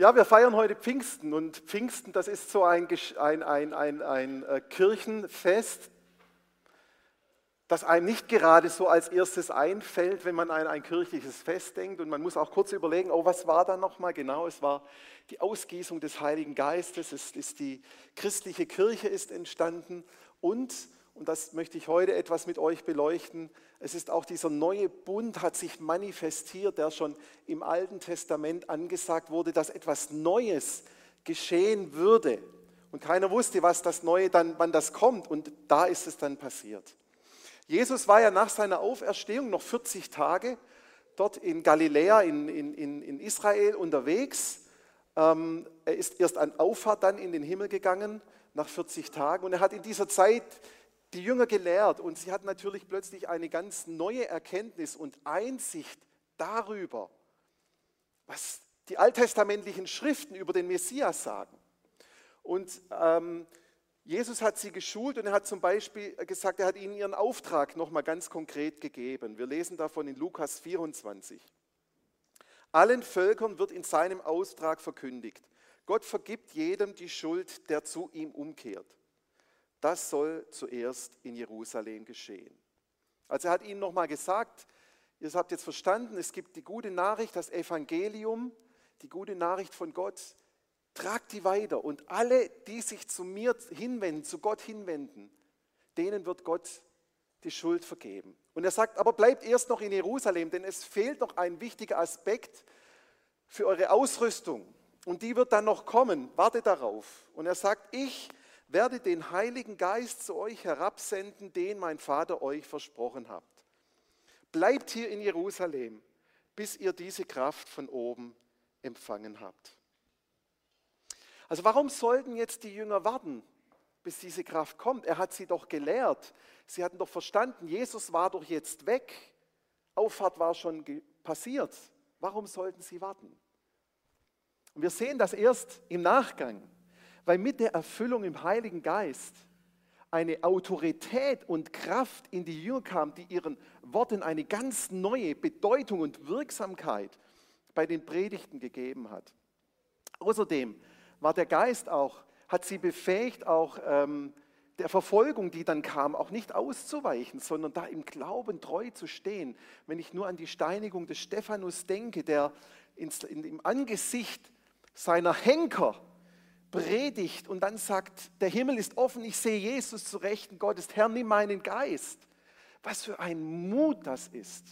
Ja, wir feiern heute Pfingsten und Pfingsten, das ist so ein, ein, ein, ein, ein äh, Kirchenfest, das einem nicht gerade so als erstes einfällt, wenn man an ein kirchliches Fest denkt. Und man muss auch kurz überlegen, oh, was war da nochmal genau? Es war die Ausgießung des Heiligen Geistes, es ist die christliche Kirche ist entstanden und und das möchte ich heute etwas mit euch beleuchten. Es ist auch dieser neue Bund hat sich manifestiert, der schon im Alten Testament angesagt wurde, dass etwas Neues geschehen würde. Und keiner wusste, was das Neue dann, wann das kommt. Und da ist es dann passiert. Jesus war ja nach seiner Auferstehung noch 40 Tage dort in Galiläa, in, in, in Israel unterwegs. Ähm, er ist erst an Auffahrt dann in den Himmel gegangen, nach 40 Tagen. Und er hat in dieser Zeit die Jünger gelehrt und sie hatten natürlich plötzlich eine ganz neue Erkenntnis und Einsicht darüber, was die alttestamentlichen Schriften über den Messias sagen. Und ähm, Jesus hat sie geschult und er hat zum Beispiel gesagt, er hat ihnen ihren Auftrag nochmal ganz konkret gegeben. Wir lesen davon in Lukas 24. Allen Völkern wird in seinem Auftrag verkündigt. Gott vergibt jedem die Schuld, der zu ihm umkehrt. Das soll zuerst in Jerusalem geschehen. Also er hat ihnen nochmal gesagt, ihr habt jetzt verstanden, es gibt die gute Nachricht, das Evangelium, die gute Nachricht von Gott. Tragt die weiter und alle, die sich zu mir hinwenden, zu Gott hinwenden, denen wird Gott die Schuld vergeben. Und er sagt, aber bleibt erst noch in Jerusalem, denn es fehlt noch ein wichtiger Aspekt für eure Ausrüstung. Und die wird dann noch kommen. Wartet darauf. Und er sagt, ich werde den Heiligen Geist zu euch herabsenden, den mein Vater euch versprochen hat. Bleibt hier in Jerusalem, bis ihr diese Kraft von oben empfangen habt. Also warum sollten jetzt die Jünger warten, bis diese Kraft kommt? Er hat sie doch gelehrt. Sie hatten doch verstanden, Jesus war doch jetzt weg. Auffahrt war schon passiert. Warum sollten sie warten? Und wir sehen das erst im Nachgang weil mit der Erfüllung im Heiligen Geist eine Autorität und Kraft in die Jünger kam, die ihren Worten eine ganz neue Bedeutung und Wirksamkeit bei den Predigten gegeben hat. Außerdem war der Geist auch, hat sie befähigt, auch ähm, der Verfolgung, die dann kam, auch nicht auszuweichen, sondern da im Glauben treu zu stehen. Wenn ich nur an die Steinigung des Stephanus denke, der ins, in, im Angesicht seiner Henker predigt und dann sagt, der Himmel ist offen, ich sehe Jesus zu Rechten Gottes, Herr, nimm meinen Geist. Was für ein Mut das ist,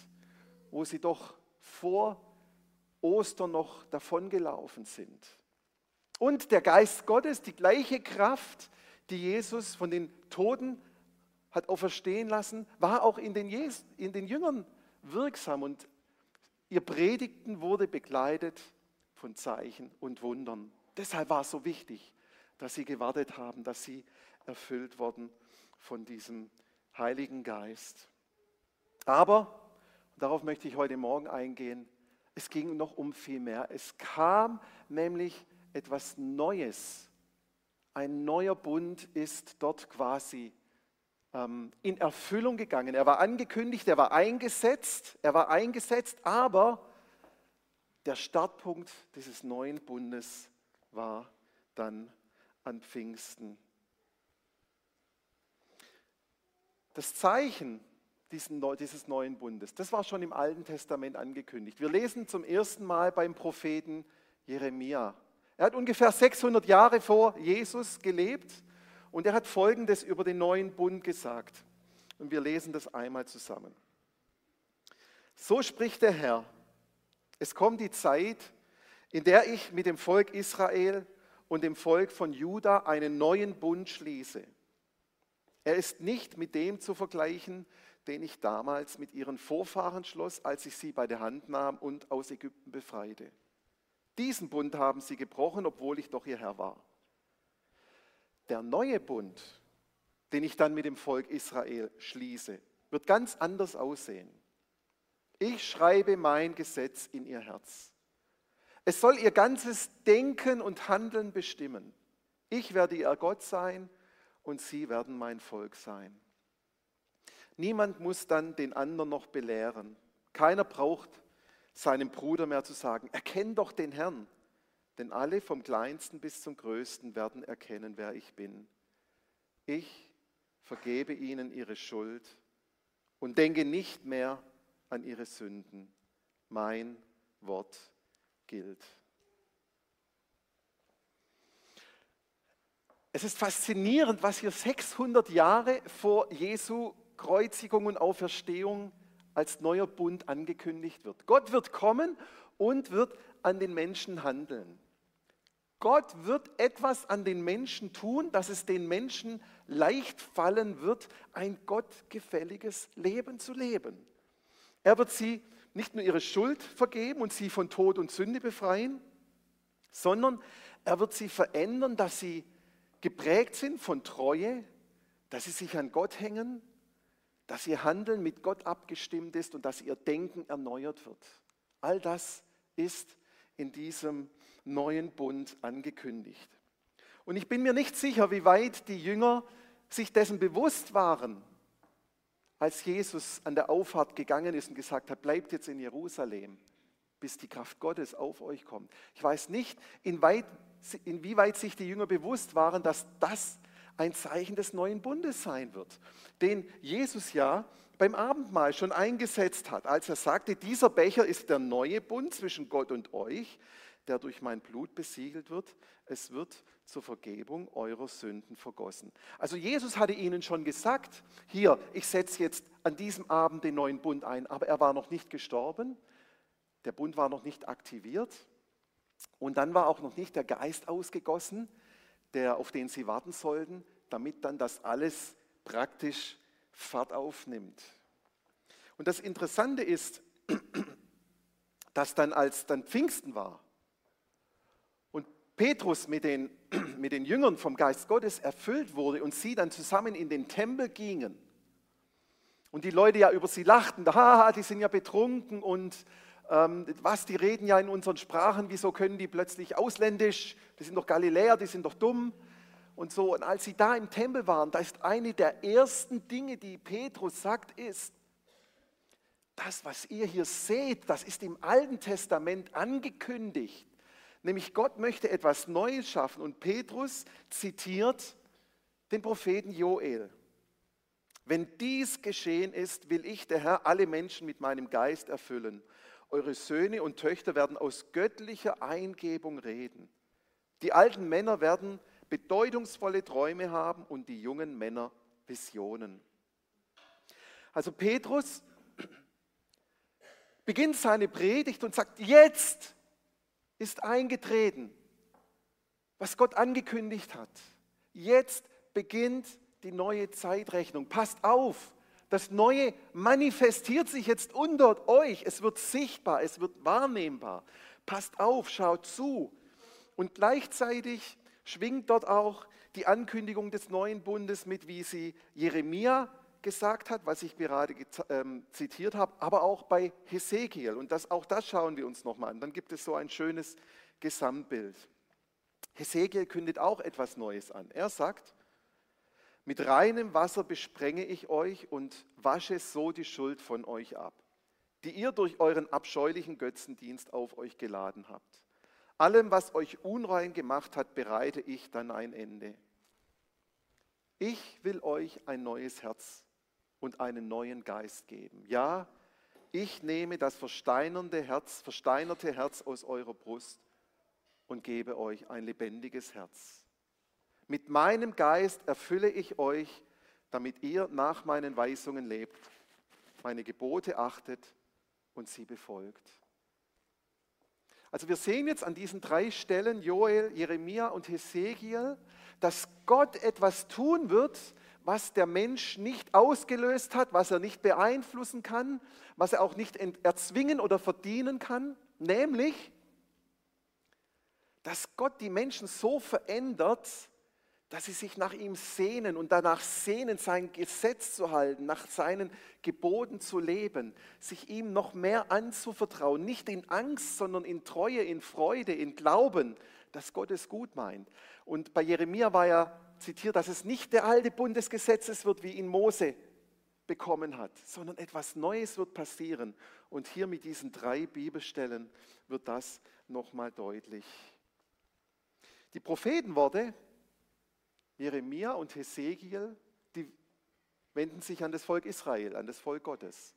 wo sie doch vor Ostern noch davongelaufen sind. Und der Geist Gottes, die gleiche Kraft, die Jesus von den Toten hat auferstehen lassen, war auch in den, Jes in den Jüngern wirksam und ihr Predigten wurde begleitet von Zeichen und Wundern. Deshalb war es so wichtig, dass sie gewartet haben, dass sie erfüllt wurden von diesem Heiligen Geist. Aber, darauf möchte ich heute Morgen eingehen, es ging noch um viel mehr. Es kam nämlich etwas Neues. Ein neuer Bund ist dort quasi ähm, in Erfüllung gegangen. Er war angekündigt, er war eingesetzt, er war eingesetzt, aber der Startpunkt dieses neuen Bundes war dann an Pfingsten. Das Zeichen dieses neuen Bundes, das war schon im Alten Testament angekündigt. Wir lesen zum ersten Mal beim Propheten Jeremia. Er hat ungefähr 600 Jahre vor Jesus gelebt und er hat Folgendes über den neuen Bund gesagt. Und wir lesen das einmal zusammen. So spricht der Herr, es kommt die Zeit, in der ich mit dem Volk Israel und dem Volk von Juda einen neuen Bund schließe. Er ist nicht mit dem zu vergleichen, den ich damals mit ihren Vorfahren schloss, als ich sie bei der Hand nahm und aus Ägypten befreite. Diesen Bund haben sie gebrochen, obwohl ich doch ihr Herr war. Der neue Bund, den ich dann mit dem Volk Israel schließe, wird ganz anders aussehen. Ich schreibe mein Gesetz in ihr Herz es soll ihr ganzes Denken und Handeln bestimmen. Ich werde ihr Gott sein und sie werden mein Volk sein. Niemand muss dann den anderen noch belehren. Keiner braucht seinem Bruder mehr zu sagen, erkenn doch den Herrn. denn alle vom kleinsten bis zum größten werden erkennen, wer ich bin. Ich vergebe ihnen ihre Schuld und denke nicht mehr an ihre Sünden. Mein Wort gilt. Es ist faszinierend, was hier 600 Jahre vor Jesu Kreuzigung und Auferstehung als neuer Bund angekündigt wird. Gott wird kommen und wird an den Menschen handeln. Gott wird etwas an den Menschen tun, dass es den Menschen leicht fallen wird, ein gottgefälliges Leben zu leben. Er wird sie nicht nur ihre Schuld vergeben und sie von Tod und Sünde befreien, sondern er wird sie verändern, dass sie geprägt sind von Treue, dass sie sich an Gott hängen, dass ihr Handeln mit Gott abgestimmt ist und dass ihr Denken erneuert wird. All das ist in diesem neuen Bund angekündigt. Und ich bin mir nicht sicher, wie weit die Jünger sich dessen bewusst waren, als Jesus an der Auffahrt gegangen ist und gesagt hat, bleibt jetzt in Jerusalem, bis die Kraft Gottes auf euch kommt. Ich weiß nicht, inwieweit, inwieweit sich die Jünger bewusst waren, dass das ein Zeichen des neuen Bundes sein wird, den Jesus ja beim Abendmahl schon eingesetzt hat, als er sagte, dieser Becher ist der neue Bund zwischen Gott und euch, der durch mein Blut besiegelt wird. Es wird zur Vergebung eurer Sünden vergossen. Also Jesus hatte ihnen schon gesagt, hier, ich setze jetzt an diesem Abend den neuen Bund ein, aber er war noch nicht gestorben, der Bund war noch nicht aktiviert und dann war auch noch nicht der Geist ausgegossen, der, auf den sie warten sollten, damit dann das alles praktisch Fahrt aufnimmt. Und das Interessante ist, dass dann als dann Pfingsten war, Petrus mit den, mit den Jüngern vom Geist Gottes erfüllt wurde und sie dann zusammen in den Tempel gingen und die Leute ja über sie lachten, haha, die sind ja betrunken und ähm, was, die reden ja in unseren Sprachen, wieso können die plötzlich ausländisch, die sind doch Galiläer, die sind doch dumm und so. Und als sie da im Tempel waren, da ist eine der ersten Dinge, die Petrus sagt, ist, das, was ihr hier seht, das ist im Alten Testament angekündigt. Nämlich Gott möchte etwas Neues schaffen und Petrus zitiert den Propheten Joel. Wenn dies geschehen ist, will ich, der Herr, alle Menschen mit meinem Geist erfüllen. Eure Söhne und Töchter werden aus göttlicher Eingebung reden. Die alten Männer werden bedeutungsvolle Träume haben und die jungen Männer Visionen. Also Petrus beginnt seine Predigt und sagt, jetzt ist eingetreten, was Gott angekündigt hat. Jetzt beginnt die neue Zeitrechnung. Passt auf, das Neue manifestiert sich jetzt unter euch. Es wird sichtbar, es wird wahrnehmbar. Passt auf, schaut zu. Und gleichzeitig schwingt dort auch die Ankündigung des neuen Bundes mit, wie sie Jeremia gesagt hat, was ich gerade ähm, zitiert habe, aber auch bei Hesekiel. Und das, auch das schauen wir uns nochmal an. Dann gibt es so ein schönes Gesamtbild. Hesekiel kündet auch etwas Neues an. Er sagt, mit reinem Wasser besprenge ich euch und wasche so die Schuld von euch ab, die ihr durch euren abscheulichen Götzendienst auf euch geladen habt. Allem, was euch unrein gemacht hat, bereite ich dann ein Ende. Ich will euch ein neues Herz und einen neuen Geist geben. Ja, ich nehme das versteinernde Herz, versteinerte Herz aus eurer Brust und gebe euch ein lebendiges Herz. Mit meinem Geist erfülle ich euch, damit ihr nach meinen Weisungen lebt, meine Gebote achtet und sie befolgt. Also wir sehen jetzt an diesen drei Stellen, Joel, Jeremia und Hesekiel, dass Gott etwas tun wird, was der Mensch nicht ausgelöst hat, was er nicht beeinflussen kann, was er auch nicht erzwingen oder verdienen kann, nämlich, dass Gott die Menschen so verändert, dass sie sich nach ihm sehnen und danach sehnen, sein Gesetz zu halten, nach seinen Geboten zu leben, sich ihm noch mehr anzuvertrauen, nicht in Angst, sondern in Treue, in Freude, in Glauben, dass Gott es gut meint. Und bei Jeremia war ja zitiert, dass es nicht der alte Bund des Gesetzes wird, wie ihn Mose bekommen hat, sondern etwas Neues wird passieren. Und hier mit diesen drei Bibelstellen wird das nochmal deutlich. Die Prophetenworte Jeremia und Hesekiel, die wenden sich an das Volk Israel, an das Volk Gottes.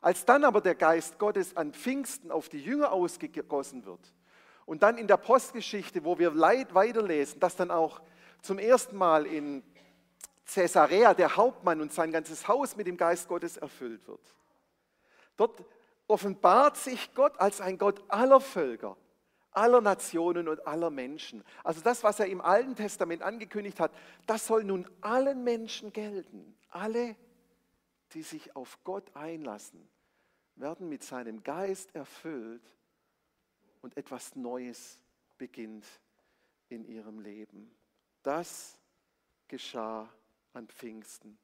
Als dann aber der Geist Gottes an Pfingsten auf die Jünger ausgegossen wird und dann in der Postgeschichte, wo wir weiterlesen, dass dann auch zum ersten Mal in Caesarea der Hauptmann und sein ganzes Haus mit dem Geist Gottes erfüllt wird. Dort offenbart sich Gott als ein Gott aller Völker, aller Nationen und aller Menschen. Also das, was er im Alten Testament angekündigt hat, das soll nun allen Menschen gelten. Alle, die sich auf Gott einlassen, werden mit seinem Geist erfüllt und etwas Neues beginnt in ihrem Leben. Das geschah an Pfingsten.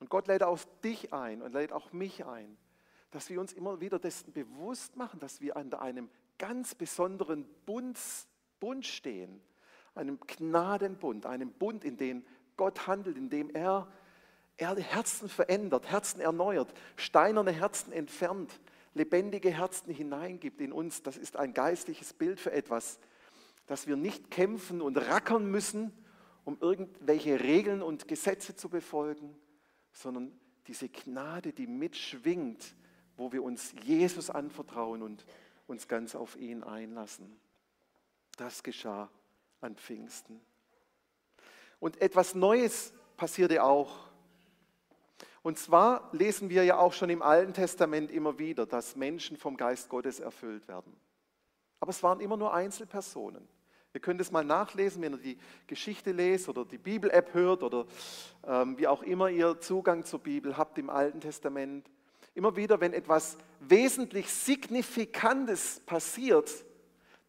Und Gott lädt auch dich ein und lädt auch mich ein, dass wir uns immer wieder dessen bewusst machen, dass wir an einem ganz besonderen Bund, Bund stehen, einem Gnadenbund, einem Bund, in dem Gott handelt, in dem er, er Herzen verändert, Herzen erneuert, steinerne Herzen entfernt, lebendige Herzen hineingibt in uns. Das ist ein geistliches Bild für etwas, dass wir nicht kämpfen und rackern müssen, um irgendwelche Regeln und Gesetze zu befolgen, sondern diese Gnade, die mitschwingt, wo wir uns Jesus anvertrauen und uns ganz auf ihn einlassen. Das geschah an Pfingsten. Und etwas Neues passierte auch. Und zwar lesen wir ja auch schon im Alten Testament immer wieder, dass Menschen vom Geist Gottes erfüllt werden. Aber es waren immer nur Einzelpersonen. Ihr könnt es mal nachlesen, wenn ihr die Geschichte lest oder die Bibel-App hört oder ähm, wie auch immer ihr Zugang zur Bibel habt im Alten Testament. Immer wieder, wenn etwas wesentlich Signifikantes passiert,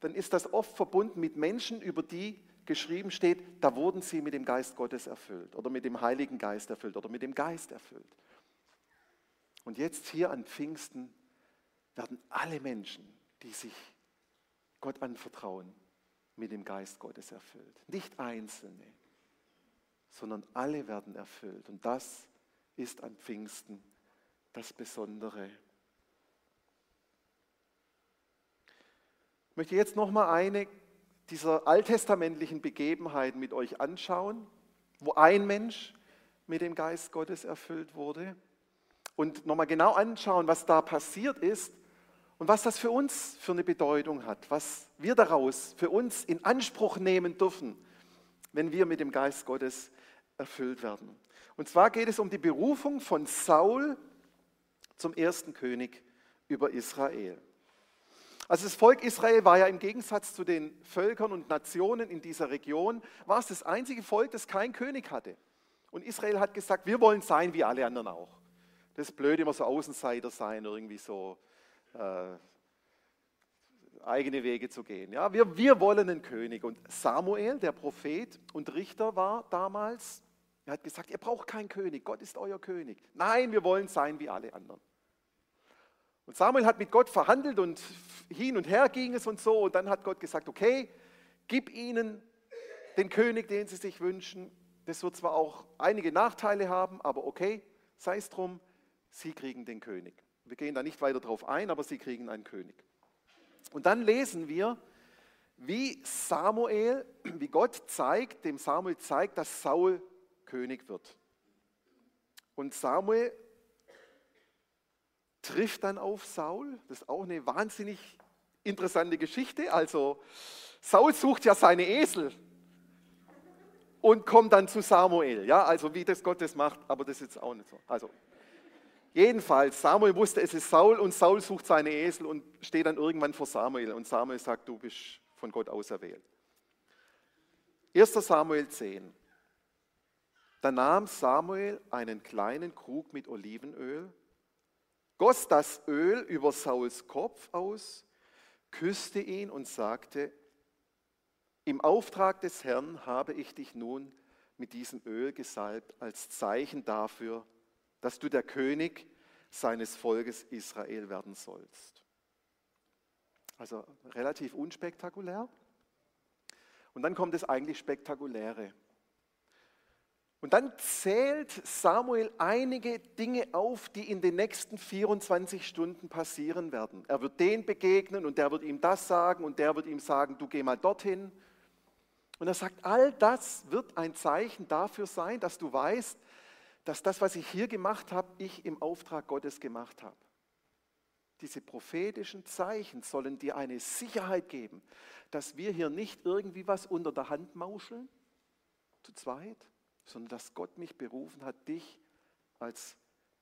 dann ist das oft verbunden mit Menschen, über die geschrieben steht, da wurden sie mit dem Geist Gottes erfüllt oder mit dem Heiligen Geist erfüllt oder mit dem Geist erfüllt. Und jetzt hier an Pfingsten werden alle Menschen, die sich Gott anvertrauen, mit dem Geist Gottes erfüllt. Nicht Einzelne, sondern alle werden erfüllt. Und das ist an Pfingsten das Besondere. Ich möchte jetzt noch mal eine dieser alttestamentlichen Begebenheiten mit euch anschauen, wo ein Mensch mit dem Geist Gottes erfüllt wurde und noch mal genau anschauen, was da passiert ist und was das für uns für eine Bedeutung hat, was wir daraus für uns in Anspruch nehmen dürfen, wenn wir mit dem Geist Gottes erfüllt werden. Und zwar geht es um die Berufung von Saul zum ersten König über Israel. Also das Volk Israel war ja im Gegensatz zu den Völkern und Nationen in dieser Region, war es das einzige Volk, das keinen König hatte. Und Israel hat gesagt, wir wollen sein wie alle anderen auch. Das ist blöd, immer so Außenseiter sein, irgendwie so äh, eigene Wege zu gehen. Ja, wir, wir wollen einen König. Und Samuel, der Prophet und Richter war damals, er hat gesagt, ihr braucht keinen König, Gott ist euer König. Nein, wir wollen sein wie alle anderen. Und Samuel hat mit Gott verhandelt und hin und her ging es und so. Und dann hat Gott gesagt, okay, gib ihnen den König, den sie sich wünschen. Das wird zwar auch einige Nachteile haben, aber okay, sei es drum, sie kriegen den König. Wir gehen da nicht weiter drauf ein, aber sie kriegen einen König. Und dann lesen wir, wie Samuel, wie Gott zeigt, dem Samuel zeigt, dass Saul König wird. Und Samuel trifft dann auf Saul. Das ist auch eine wahnsinnig interessante Geschichte. Also Saul sucht ja seine Esel und kommt dann zu Samuel. Ja, also wie das Gott das macht, aber das ist jetzt auch nicht so. Also Jedenfalls, Samuel wusste, es ist Saul und Saul sucht seine Esel und steht dann irgendwann vor Samuel und Samuel sagt, du bist von Gott auserwählt. 1 Samuel 10. Da nahm Samuel einen kleinen Krug mit Olivenöl, goss das Öl über Sauls Kopf aus, küsste ihn und sagte, im Auftrag des Herrn habe ich dich nun mit diesem Öl gesalbt als Zeichen dafür, dass du der König seines Volkes Israel werden sollst. Also relativ unspektakulär. Und dann kommt das eigentlich Spektakuläre. Und dann zählt Samuel einige Dinge auf, die in den nächsten 24 Stunden passieren werden. Er wird den begegnen und der wird ihm das sagen und der wird ihm sagen, du geh mal dorthin. Und er sagt, all das wird ein Zeichen dafür sein, dass du weißt, dass das, was ich hier gemacht habe, ich im Auftrag Gottes gemacht habe. Diese prophetischen Zeichen sollen dir eine Sicherheit geben, dass wir hier nicht irgendwie was unter der Hand mauscheln, zu zweit, sondern dass Gott mich berufen hat, dich als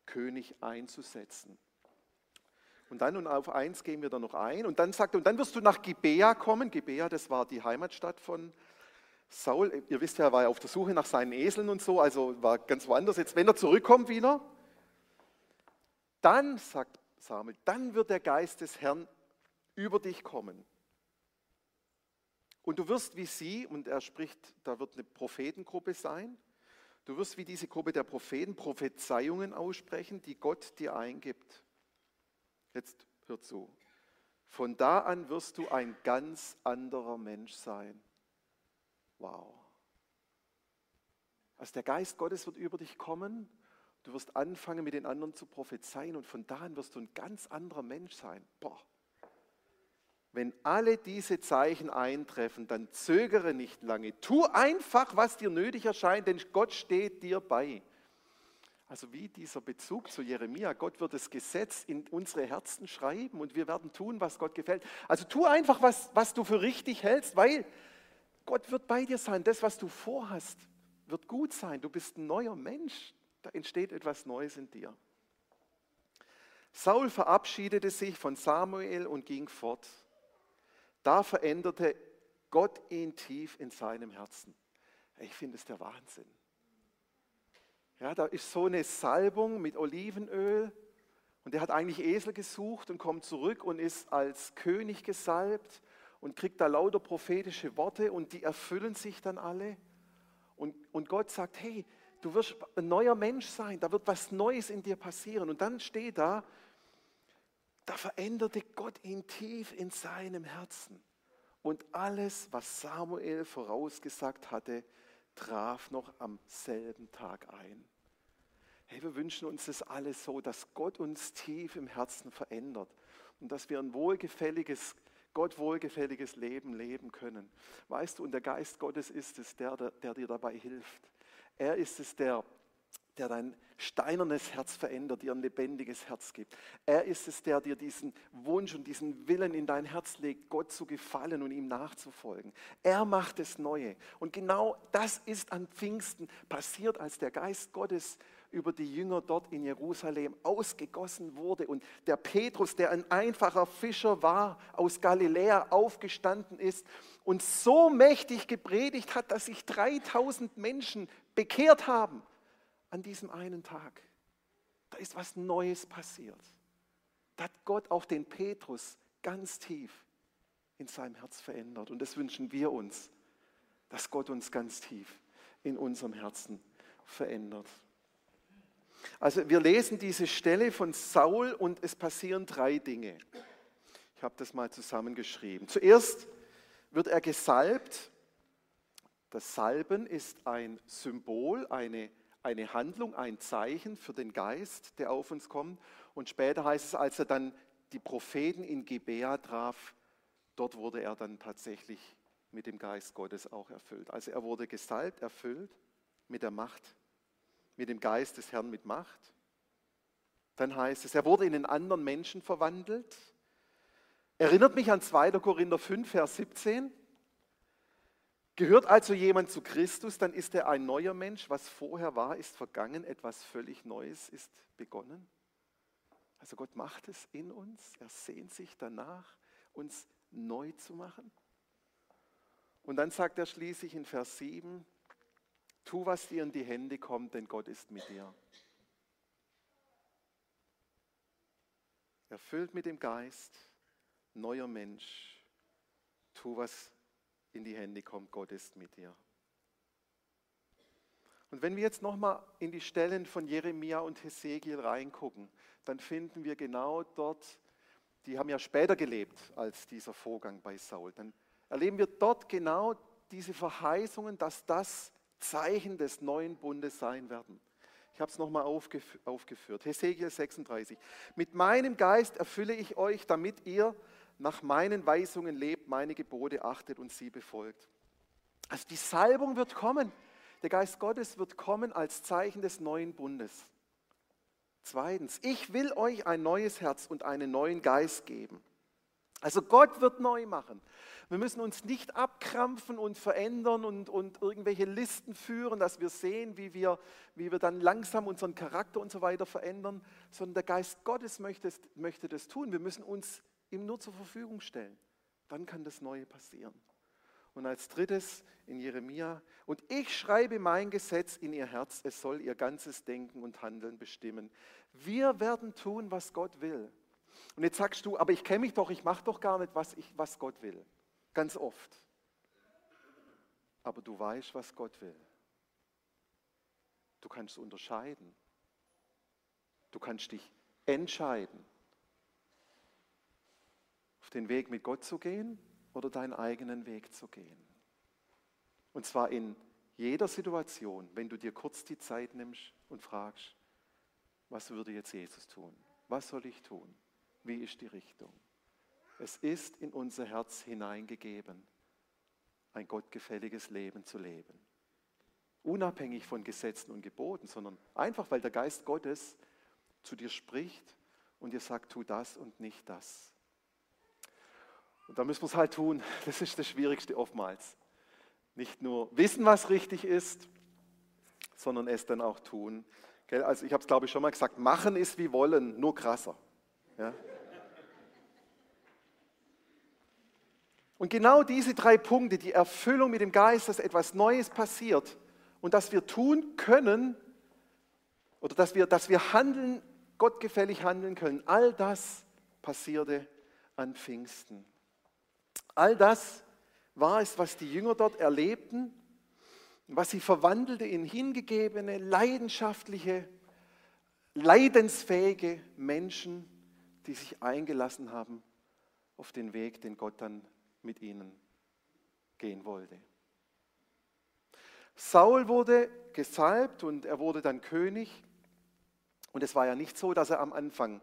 König einzusetzen. Und dann und auf eins gehen wir da noch ein. Und dann sagt er, und dann wirst du nach Gibea kommen. Gibea, das war die Heimatstadt von Saul. Ihr wisst ja, er war auf der Suche nach seinen Eseln und so, also war ganz woanders. Jetzt, wenn er zurückkommt wieder, dann, sagt Samuel, dann wird der Geist des Herrn über dich kommen. Und du wirst wie sie, und er spricht, da wird eine Prophetengruppe sein, Du wirst wie diese Gruppe der Propheten Prophezeiungen aussprechen, die Gott dir eingibt. Jetzt hör zu. Von da an wirst du ein ganz anderer Mensch sein. Wow. Also der Geist Gottes wird über dich kommen. Du wirst anfangen, mit den anderen zu prophezeien und von da an wirst du ein ganz anderer Mensch sein. Boah. Wenn alle diese Zeichen eintreffen, dann zögere nicht lange. Tu einfach, was dir nötig erscheint, denn Gott steht dir bei. Also wie dieser Bezug zu Jeremia. Gott wird das Gesetz in unsere Herzen schreiben und wir werden tun, was Gott gefällt. Also tu einfach, was, was du für richtig hältst, weil Gott wird bei dir sein. Das, was du vorhast, wird gut sein. Du bist ein neuer Mensch. Da entsteht etwas Neues in dir. Saul verabschiedete sich von Samuel und ging fort. Da veränderte Gott ihn tief in seinem Herzen. Ich finde es der Wahnsinn. Ja, da ist so eine Salbung mit Olivenöl und er hat eigentlich Esel gesucht und kommt zurück und ist als König gesalbt und kriegt da lauter prophetische Worte und die erfüllen sich dann alle. Und, und Gott sagt, hey, du wirst ein neuer Mensch sein, da wird was Neues in dir passieren. Und dann steht da, da veränderte Gott ihn tief in seinem Herzen. Und alles, was Samuel vorausgesagt hatte, traf noch am selben Tag ein. Hey, wir wünschen uns das alles so, dass Gott uns tief im Herzen verändert und dass wir ein wohlgefälliges, Gott wohlgefälliges Leben leben können. Weißt du, und der Geist Gottes ist es, der, der, dir dabei hilft. Er ist es, der der dein steinernes Herz verändert, dir ein lebendiges Herz gibt. Er ist es, der dir diesen Wunsch und diesen Willen in dein Herz legt, Gott zu gefallen und ihm nachzufolgen. Er macht das Neue. Und genau das ist an Pfingsten passiert, als der Geist Gottes über die Jünger dort in Jerusalem ausgegossen wurde und der Petrus, der ein einfacher Fischer war, aus Galiläa aufgestanden ist und so mächtig gepredigt hat, dass sich 3000 Menschen bekehrt haben an diesem einen Tag. Da ist was Neues passiert. Da hat Gott auch den Petrus ganz tief in seinem Herz verändert. Und das wünschen wir uns, dass Gott uns ganz tief in unserem Herzen verändert. Also wir lesen diese Stelle von Saul und es passieren drei Dinge. Ich habe das mal zusammengeschrieben. Zuerst wird er gesalbt. Das Salben ist ein Symbol, eine eine Handlung, ein Zeichen für den Geist, der auf uns kommt. Und später heißt es, als er dann die Propheten in Gebea traf, dort wurde er dann tatsächlich mit dem Geist Gottes auch erfüllt. Also er wurde gesalbt, erfüllt mit der Macht, mit dem Geist des Herrn mit Macht. Dann heißt es, er wurde in einen anderen Menschen verwandelt. Erinnert mich an 2. Korinther 5, Vers 17. Gehört also jemand zu Christus, dann ist er ein neuer Mensch. Was vorher war, ist vergangen. Etwas völlig Neues ist begonnen. Also Gott macht es in uns. Er sehnt sich danach, uns neu zu machen. Und dann sagt er schließlich in Vers 7, tu, was dir in die Hände kommt, denn Gott ist mit dir. Erfüllt mit dem Geist, neuer Mensch, tu, was in die Hände kommt, Gott ist mit dir. Und wenn wir jetzt nochmal in die Stellen von Jeremia und Hesekiel reingucken, dann finden wir genau dort, die haben ja später gelebt als dieser Vorgang bei Saul, dann erleben wir dort genau diese Verheißungen, dass das Zeichen des neuen Bundes sein werden. Ich habe es nochmal aufgef aufgeführt. Hesekiel 36. Mit meinem Geist erfülle ich euch, damit ihr nach meinen Weisungen lebt, meine Gebote achtet und sie befolgt. Also die Salbung wird kommen. Der Geist Gottes wird kommen als Zeichen des neuen Bundes. Zweitens, ich will euch ein neues Herz und einen neuen Geist geben. Also Gott wird neu machen. Wir müssen uns nicht abkrampfen und verändern und, und irgendwelche Listen führen, dass wir sehen, wie wir, wie wir dann langsam unseren Charakter und so weiter verändern, sondern der Geist Gottes möchte, möchte das tun. Wir müssen uns ihm nur zur Verfügung stellen. Dann kann das Neue passieren. Und als drittes in Jeremia, und ich schreibe mein Gesetz in ihr Herz, es soll ihr ganzes Denken und Handeln bestimmen. Wir werden tun, was Gott will. Und jetzt sagst du, aber ich kenne mich doch, ich mache doch gar nicht, was, ich, was Gott will. Ganz oft. Aber du weißt, was Gott will. Du kannst unterscheiden. Du kannst dich entscheiden, den Weg mit Gott zu gehen oder deinen eigenen Weg zu gehen. Und zwar in jeder Situation, wenn du dir kurz die Zeit nimmst und fragst, was würde jetzt Jesus tun? Was soll ich tun? Wie ist die Richtung? Es ist in unser Herz hineingegeben, ein gottgefälliges Leben zu leben. Unabhängig von Gesetzen und Geboten, sondern einfach, weil der Geist Gottes zu dir spricht und dir sagt, tu das und nicht das. Und da müssen wir es halt tun. Das ist das Schwierigste oftmals. Nicht nur wissen, was richtig ist, sondern es dann auch tun. Also ich habe es, glaube ich, schon mal gesagt, machen ist wie wollen, nur krasser. Ja? Und genau diese drei Punkte, die Erfüllung mit dem Geist, dass etwas Neues passiert und dass wir tun können oder dass wir, dass wir handeln, gottgefällig handeln können, all das passierte an Pfingsten. All das war es, was die Jünger dort erlebten, was sie verwandelte in hingegebene, leidenschaftliche, leidensfähige Menschen, die sich eingelassen haben auf den Weg, den Gott dann mit ihnen gehen wollte. Saul wurde gesalbt und er wurde dann König. Und es war ja nicht so, dass er am Anfang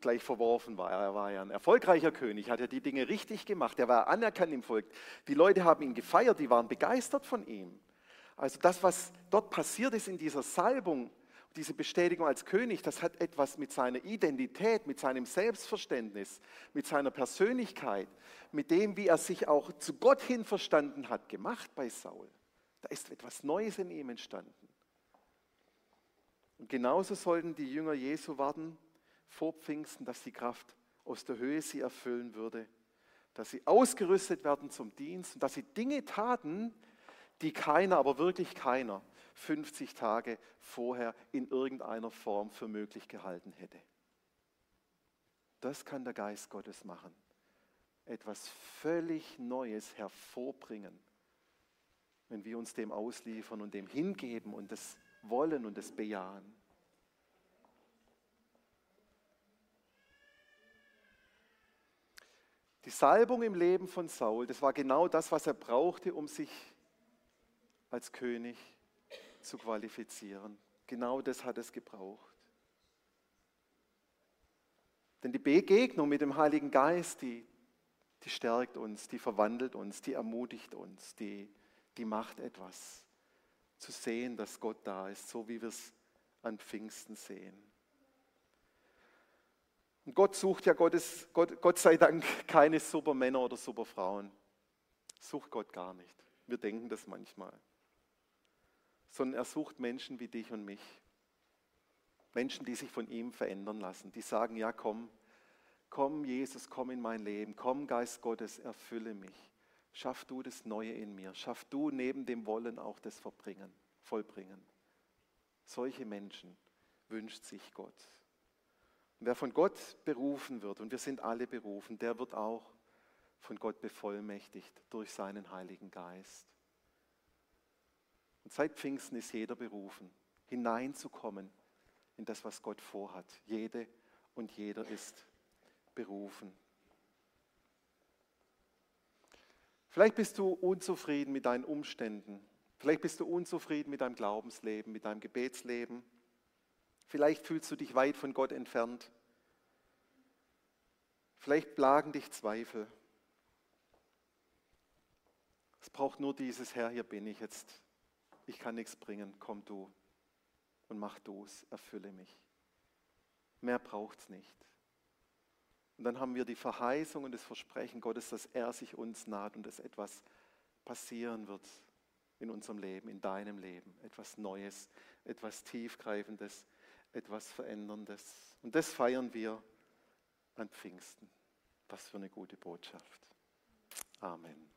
gleich verworfen war. Er war ja ein erfolgreicher König, hat ja die Dinge richtig gemacht. Er war anerkannt im Volk. Die Leute haben ihn gefeiert, die waren begeistert von ihm. Also das, was dort passiert ist in dieser Salbung, diese Bestätigung als König, das hat etwas mit seiner Identität, mit seinem Selbstverständnis, mit seiner Persönlichkeit, mit dem, wie er sich auch zu Gott hin verstanden hat, gemacht bei Saul. Da ist etwas Neues in ihm entstanden. Und genauso sollten die Jünger Jesu warten vor Pfingsten, dass die Kraft aus der Höhe sie erfüllen würde, dass sie ausgerüstet werden zum Dienst und dass sie Dinge taten, die keiner, aber wirklich keiner 50 Tage vorher in irgendeiner Form für möglich gehalten hätte. Das kann der Geist Gottes machen. Etwas völlig Neues hervorbringen, wenn wir uns dem ausliefern und dem hingeben und das wollen und das bejahen. Die Salbung im Leben von Saul, das war genau das, was er brauchte, um sich als König zu qualifizieren. Genau das hat es gebraucht. Denn die Begegnung mit dem Heiligen Geist, die, die stärkt uns, die verwandelt uns, die ermutigt uns, die, die macht etwas. Zu sehen, dass Gott da ist, so wie wir es an Pfingsten sehen. Und Gott sucht ja Gottes, Gott, Gott sei Dank keine Supermänner oder Superfrauen. Sucht Gott gar nicht. Wir denken das manchmal sondern er sucht Menschen wie dich und mich. Menschen, die sich von ihm verändern lassen, die sagen, ja komm, komm Jesus, komm in mein Leben, komm Geist Gottes, erfülle mich. Schaff du das Neue in mir, schaff du neben dem Wollen auch das Verbringen, Vollbringen. Solche Menschen wünscht sich Gott. Und wer von Gott berufen wird, und wir sind alle berufen, der wird auch von Gott bevollmächtigt durch seinen Heiligen Geist. Und seit Pfingsten ist jeder berufen, hineinzukommen in das, was Gott vorhat. Jede und jeder ist berufen. Vielleicht bist du unzufrieden mit deinen Umständen Vielleicht bist du unzufrieden mit deinem Glaubensleben, mit deinem Gebetsleben. Vielleicht fühlst du dich weit von Gott entfernt. Vielleicht plagen dich Zweifel. Es braucht nur dieses Herr, hier bin ich jetzt. Ich kann nichts bringen, komm du und mach du es, erfülle mich. Mehr braucht es nicht. Und dann haben wir die Verheißung und das Versprechen Gottes, dass er sich uns naht und dass etwas passieren wird in unserem Leben, in deinem Leben. Etwas Neues, etwas Tiefgreifendes, etwas Veränderndes. Und das feiern wir an Pfingsten. Was für eine gute Botschaft. Amen.